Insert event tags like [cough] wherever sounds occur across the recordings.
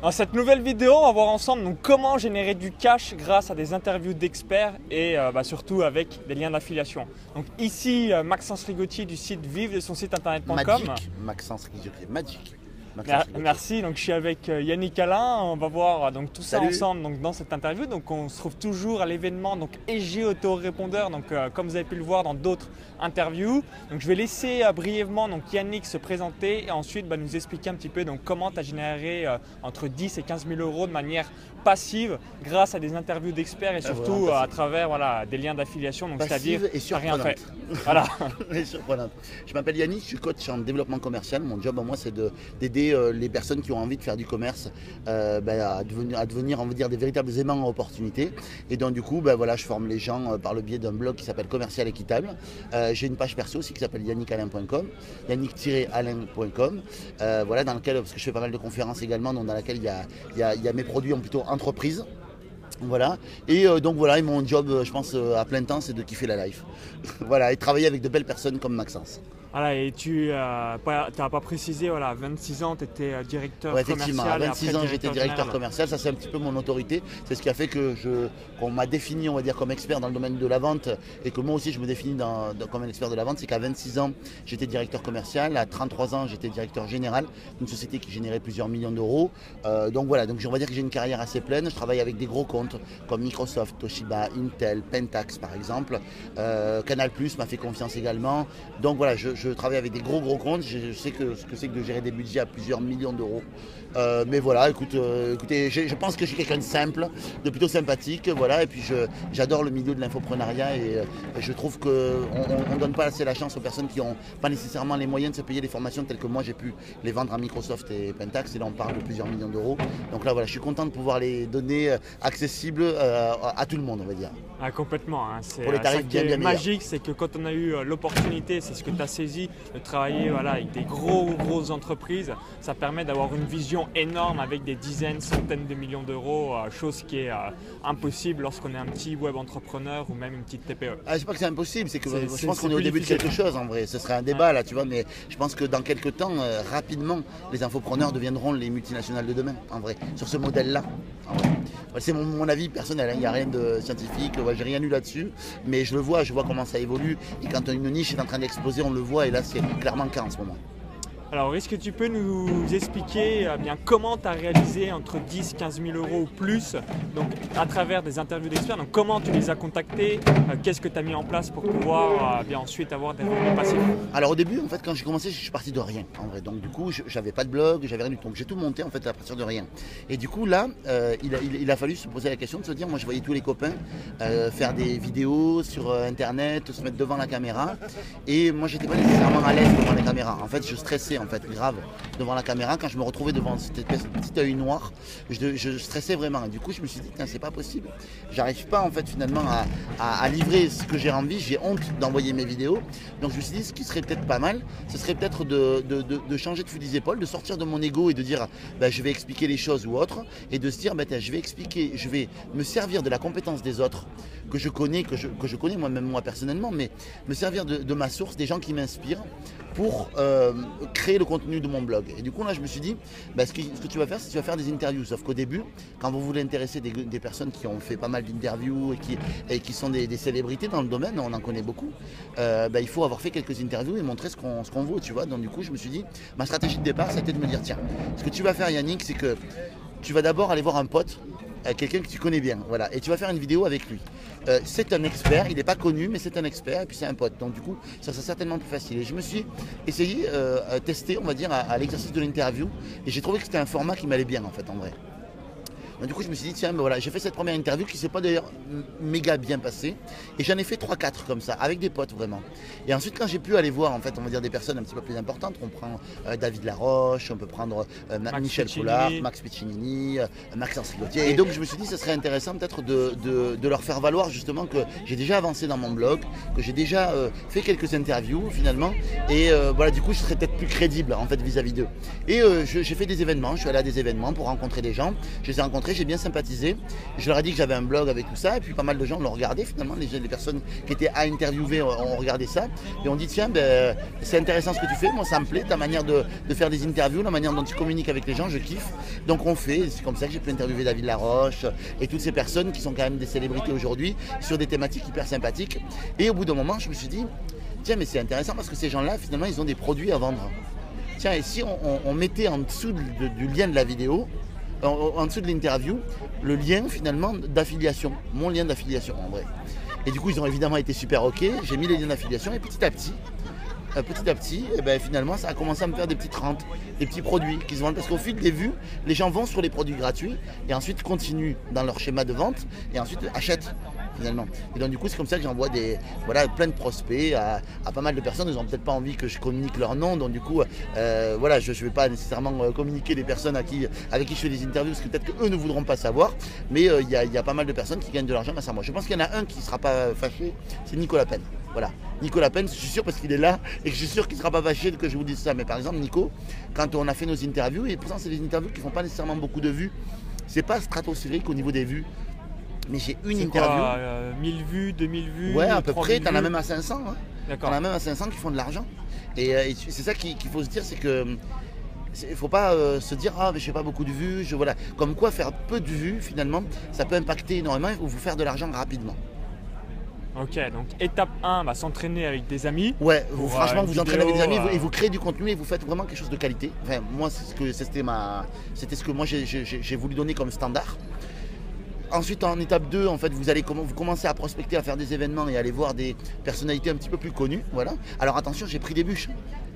Dans cette nouvelle vidéo, on va voir ensemble donc, comment générer du cash grâce à des interviews d'experts et euh, bah, surtout avec des liens d'affiliation. Donc ici, euh, Maxence Rigotti du site vive de son site internet.com. Maxence Rigotti, Magic. Mer- Merci, donc je suis avec euh, Yannick Alain, on va voir euh, donc tout ça ensemble donc, dans cette interview. Donc on se trouve toujours à l'événement donc EG Autorépondeur, donc euh, comme vous avez pu le voir dans d'autres interviews. Donc je vais laisser euh, brièvement donc Yannick se présenter et ensuite bah, nous expliquer un petit peu donc comment tu as généré euh, entre 10 et 15 000 euros de manière passive grâce à des interviews d'experts et Ah, surtout voilà, à travers voilà, des liens d'affiliation, donc c'est-à-dire et rien fait. Voilà. [laughs] Et surprenante. Je m'appelle Yannick, je suis coach en développement commercial. Mon job à moi, c'est de- d'aider euh, les personnes qui ont envie de faire du commerce euh, ben, à, devenir, dire, des véritables aimants à opportunités. Et donc, du coup, ben, je forme les gens euh, par le biais d'un blog qui s'appelle Commercial Équitable. J'ai une page perso aussi qui s'appelle yannickalain.com, yannick-alain.com, voilà, dans lequel, parce que je fais pas mal de conférences également, dans laquelle il y a, y a mes produits en plutôt entreprise. Voilà. Et euh, donc voilà, et mon job, euh, je pense, euh, à plein temps, c'est de kiffer la life. [laughs] voilà, et travailler avec de belles personnes comme Maxence. Voilà, et tu n'as pas, t'as pas précisé, voilà, à 26 ans, tu étais directeur Ouais, effectivement, commercial. à et 26 après ans, j'étais directeur général. commercial. Ça, c'est un petit peu mon autorité. C'est ce qui a fait que je, qu'on m'a défini, on va dire, comme expert dans le domaine de la vente et que moi aussi, je me définis dans- dans- comme un expert de la vente. C'est qu'à 26 ans, j'étais directeur commercial. À 33 ans, j'étais directeur général d'une société qui générait plusieurs millions d'euros. Euh, donc voilà, donc on va dire que j'ai une carrière assez pleine. Je travaille avec des gros comptes comme Microsoft, Toshiba, Intel, Pentax par exemple. Euh, Canal Plus m'a fait confiance également. Donc voilà, je, travaille avec des gros gros comptes. Je, je sais que ce que c'est que de gérer des budgets à plusieurs millions d'euros. Euh, mais voilà, écoute, euh, écoutez, je, je pense que je suis quelqu'un de simple, de plutôt sympathique, voilà. Et puis j'adore le milieu de l'infoprenariat et, euh, je trouve qu'on ne donne pas assez la chance aux personnes qui n'ont pas nécessairement les moyens de se payer des formations telles que moi j'ai pu les vendre à Microsoft et Pentax. Et là on parle de plusieurs millions d'euros. Donc là voilà, je suis content de pouvoir les donner accessibles à tout le monde, on va dire. Ah, complètement. hein. C'est, Pour les tarifs ça qui bien, est bien meilleurs. magique, c'est que quand on a eu l'opportunité, c'est ce que tu as saisi, de travailler voilà, avec des gros, grosses entreprises, ça permet d'avoir une vision énorme avec des dizaines, centaines de millions d'euros, euh, chose qui est euh, impossible lorsqu'on est un petit web entrepreneur ou même une petite. TPE. Ah, je sais pas que c'est impossible, c'est que je pense qu'on est au début de quelque chose en vrai. Ce serait un débat là, tu vois, mais je pense que dans quelques temps, euh, rapidement, les infopreneurs deviendront les multinationales de demain, en vrai, sur ce modèle-là. C'est mon, mon avis personnel, hein, il n'y a rien de scientifique, ouais, j'ai rien lu là-dessus, mais je le vois, je vois comment ça évolue. Et quand une niche est en train d'exploser, on le voit, et là c'est clairement le cas en ce moment. Alors, est-ce que tu peux nous expliquer euh, bien comment tu as réalisé entre 10 15 000 euros ou plus donc, à travers des interviews d'experts? Donc, comment tu les as contactés? Euh, Qu'est-ce que tu as mis en place pour pouvoir euh, bien ensuite avoir des revenus passifs? Alors au début, en fait, quand j'ai commencé, je suis parti de rien, en vrai. Donc du coup, je- j'avais pas de blog, j'avais rien du tout. Donc j'ai tout monté en fait à partir de rien. Et du coup là, euh, il, a, fallu se poser la question de se dire, moi je voyais tous les copains euh, faire des vidéos sur internet, se mettre devant la caméra, et moi j'étais pas nécessairement à l'aise devant la caméra. En fait, je stressais en fait grave devant la caméra quand je me retrouvais devant de petit œil noir. Je, stressais vraiment. Et du coup, je me suis dit, c'est pas possible. J'arrive pas en fait finalement à, livrer ce que j'ai envie. J'ai honte d'envoyer mes vidéos. Donc je me suis dit, ce qui serait peut-être pas mal, ce serait peut-être de, changer de fusil d'épaule, de sortir de mon ego et de dire, bah, je vais expliquer les choses ou autre, et de se dire, bah, je vais expliquer, je vais me servir de la compétence des autres que je connais, que je, connais moi-même moi personnellement, mais me servir de ma source, des gens qui m'inspirent, pour euh, créer le contenu de mon blog. Et du coup là, je me suis dit, bah, ce, que, tu vas faire, c'est que tu vas faire des interviews. Sauf qu'au début, quand vous voulez intéresser des, personnes qui ont fait pas mal d'interviews et qui, et qui sont des, célébrités dans le domaine, on en connaît beaucoup, euh, bah, il faut avoir fait quelques interviews et montrer ce qu'on qu'on vaut, tu vois. Donc du coup, je me suis dit, ma stratégie de départ, c'était de me dire, tiens, ce que tu vas faire Yannick, c'est que tu vas d'abord aller voir un pote, euh, quelqu'un que tu connais bien, voilà, et tu vas faire une vidéo avec lui. Euh, c'est un expert, il n'est pas connu, mais c'est un expert, et puis c'est un pote. Donc du coup, ça sera certainement plus facile. Et je me suis essayé, euh, à tester, on va dire, à, à l'exercice de l'interview, et j'ai trouvé que c'était un format qui m'allait bien, en fait, en vrai. Donc, du coup, je me suis dit, tiens, ben voilà, j'ai fait cette première interview qui s'est pas d'ailleurs méga bien passée. Et j'en ai fait 3-4 comme ça, avec des potes vraiment. Et ensuite, quand j'ai pu aller voir, en fait, on va dire des personnes un petit peu plus importantes, on prend euh, David Laroche, on peut prendre euh, Max Michel Piccinini. Coulard, Max Piccinini, euh, Maxence Rigotier. Et donc, je me suis dit, ce serait intéressant peut-être de, de- de leur faire valoir justement que j'ai déjà avancé dans mon blog, que j'ai déjà euh, fait quelques interviews finalement. Et euh, voilà, du coup, je serais peut-être plus crédible en fait vis-à-vis d'eux. Et j'ai fait des événements, je suis allé à des événements pour rencontrer des gens. Je les ai rencontrés j'ai bien sympathisé. Je leur ai dit que j'avais un blog avec tout ça, et puis pas mal de gens l'ont regardé finalement. Les, les personnes qui étaient à interviewer ont, regardé ça, et on dit tiens, ben, c'est intéressant ce que tu fais, moi ça me plaît, ta manière de, faire des interviews, la manière dont tu communiques avec les gens, je kiffe. Donc on fait, c'est comme ça que j'ai pu interviewer David Laroche et toutes ces personnes qui sont quand même des célébrités aujourd'hui sur des thématiques hyper sympathiques. Et au bout d'un moment, je me suis dit, tiens, mais c'est intéressant parce que ces gens-là, finalement, ils ont des produits à vendre. Tiens, et si on, mettait en dessous du lien de la vidéo, en, dessous de l'interview, le lien finalement d'affiliation, mon lien d'affiliation en vrai. Et du coup, ils ont évidemment été super OK. J'ai mis les liens d'affiliation et petit à petit, euh, petit à petit, et eh ben, finalement, ça a commencé à me faire des petites rentes, des petits produits qui se vendent. Parce qu'au fil des vues, les gens vont sur les produits gratuits et ensuite continuent dans leur schéma de vente et ensuite achètent finalement. Et donc du coup c'est comme ça que j'envoie des voilà plein de prospects à, pas mal de personnes. Ils n'ont peut-être pas envie que je communique leur nom, donc du coup euh, voilà je ne vais pas nécessairement euh, communiquer les personnes avec qui je fais des interviews parce que peut-être qu'eux ne voudront pas savoir. Mais euh, il y, a pas mal de personnes qui gagnent de l'argent grâce à moi. Je pense qu'il y en a un qui ne sera pas fâché, c'est Nicolas Penn. Voilà. Nicolas Penn, je suis sûr parce qu'il est là et je suis sûr qu'il ne sera pas fâché que je vous dise ça. Mais par exemple, Nico, quand on a fait nos interviews, et pourtant c'est des interviews qui ne font pas nécessairement beaucoup de vues, c'est pas stratosphérique au niveau des vues mais j'ai une interview. Quoi, 1000 euh, vues, 2000 vues Ouais, à peu près, t'en as même à 500. Hein. D'accord. T'en as même à 500 qui font de l'argent. Et, euh, c'est ça qu'il faut se dire, c'est que. Il ne faut pas euh, se dire ah mais je fais pas beaucoup de vues, je voilà. Comme quoi faire peu de vues finalement, ça peut impacter énormément ou vous faire de l'argent rapidement. Ok, donc étape 1, bah, s'entraîner avec des amis. Ouais, vous, franchement, vous entraînez avec des amis et vous créez du contenu et vous faites vraiment quelque chose de qualité. Enfin, moi, c'est ce que c'était ma, c'était ce que moi j'ai voulu donner comme standard. Ensuite, en étape 2, en fait, vous allez vous commencez à prospecter, à faire des événements et aller voir des personnalités un petit peu plus connues. Voilà. Alors attention, j'ai pris des bûches.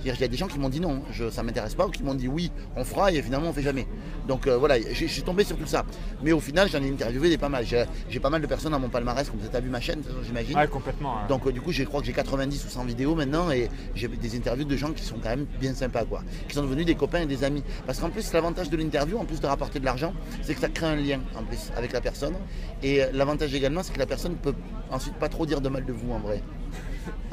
Il y a des gens qui m'ont dit non, je, ça m'intéresse pas, ou qui m'ont dit oui, on fera, et finalement on fait jamais. Donc euh, voilà, je suis tombé sur tout ça. Mais au final, j'en ai interviewé des pas mal. J'ai pas mal de personnes dans mon palmarès, comme vous avez vu ma chaîne, j'imagine. Ouais, complètement. Donc euh, du coup, je crois que j'ai 90 ou 100 vidéos maintenant, et j'ai des interviews de gens qui sont quand même bien sympas, quoi. Qui sont devenus des copains et des amis. Parce qu'en plus, l'avantage de l'interview, en plus de rapporter de l'argent, c'est que ça crée un lien, en plus, avec la personne. Et euh, l'avantage également, c'est que la personne peut ensuite pas trop dire de mal de vous, en vrai.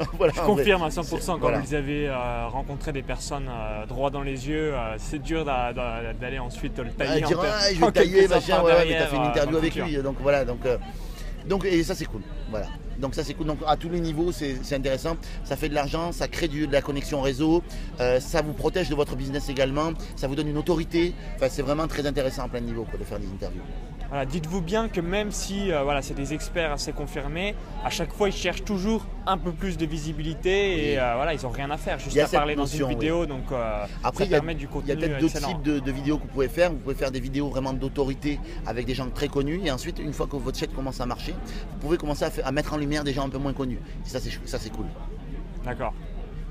[laughs] je confirme à 100% quand vous avez euh, rencontré des personnes euh, droit dans les yeux, euh, c'est dur d'aller ensuite le tailler. Ah, dire, ah, je vais tailler, machin, ouais, mais t'as fait une interview avec lui, donc voilà, donc, donc et ça c'est cool, voilà. Donc ça c'est cool. Donc à tous les niveaux c'est intéressant. Ça fait de l'argent, ça crée de la connexion réseau, ça vous protège de votre business également, ça vous donne une autorité. Enfin c'est vraiment très intéressant à plein de niveaux de faire des interviews dites-vous bien que même si euh, voilà, c'est des experts assez confirmés, à chaque fois ils cherchent toujours un peu plus de visibilité et euh, voilà, ils n'ont rien à faire, juste à parler dans une vidéo. Donc euh, Après, ça permet du contenu. Il y a peut-être d'autres types de, vidéos que vous pouvez faire. Vous pouvez faire des vidéos vraiment d'autorité avec des gens très connus et ensuite, une fois que votre chaîne commence à marcher, vous pouvez commencer à, mettre en lumière des gens un peu moins connus. Et ça, c'est cool. D'accord.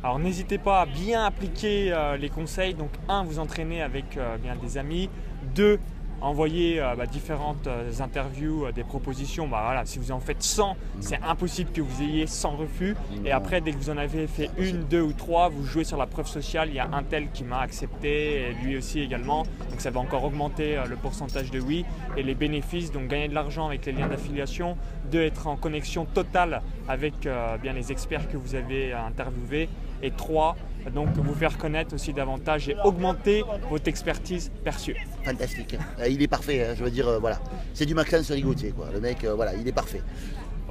Alors n'hésitez pas à bien appliquer les conseils. Donc un, vous entraîner avec bien des amis. Deux, envoyer euh, bah, différentes euh, interviews, euh, des propositions. Bah, voilà, si vous en faites 100, c'est impossible que vous ayez 100 refus. Et après, dès que vous en avez fait une, deux ou trois, vous jouez sur la preuve sociale. Il y a un tel qui m'a accepté, et lui aussi également. Donc ça va encore augmenter le pourcentage de oui. Et les bénéfices, donc gagner de l'argent avec les liens d'affiliation, de être en connexion totale avec bien les experts que vous avez interviewés. Et trois, donc vous faire connaître aussi davantage et augmenter votre expertise perçue. Fantastique. Euh, il est parfait, hein, je veux dire, euh, voilà. C'est du sur Rigoutier, quoi. Le mec, euh, voilà, il est parfait.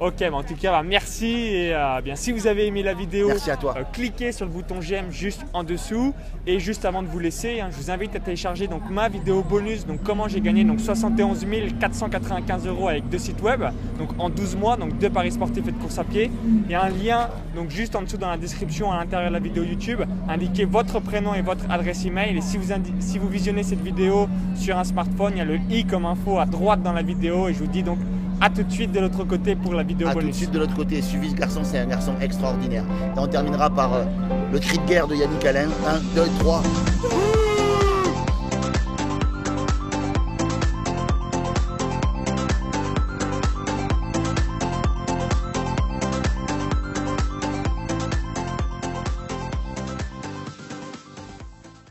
Ok, en tout cas, bah, merci. Et euh, bien, si vous avez aimé la vidéo, à toi. Euh, cliquez sur le bouton j'aime juste en dessous. Et juste avant de vous laisser, hein, je vous invite à télécharger donc, ma vidéo bonus, donc comment j'ai gagné donc, 71 495 euros avec deux sites web, donc en 12 mois, donc deux paris sportifs et de course à pied. Il y a un lien donc juste en dessous dans la description à l'intérieur de la vidéo YouTube. Indiquez votre prénom et votre adresse email. Et si vous, si vous visionnez cette vidéo sur un smartphone, il y a le i comme info à droite dans la vidéo. Et je vous dis donc a tout de suite de l'autre côté pour la vidéo à bonus. tout de suite de l'autre côté. Suivi ce garçon, c'est un garçon extraordinaire. Et on terminera par euh, le cri de guerre de Yannick Alain. 1, 2, 3.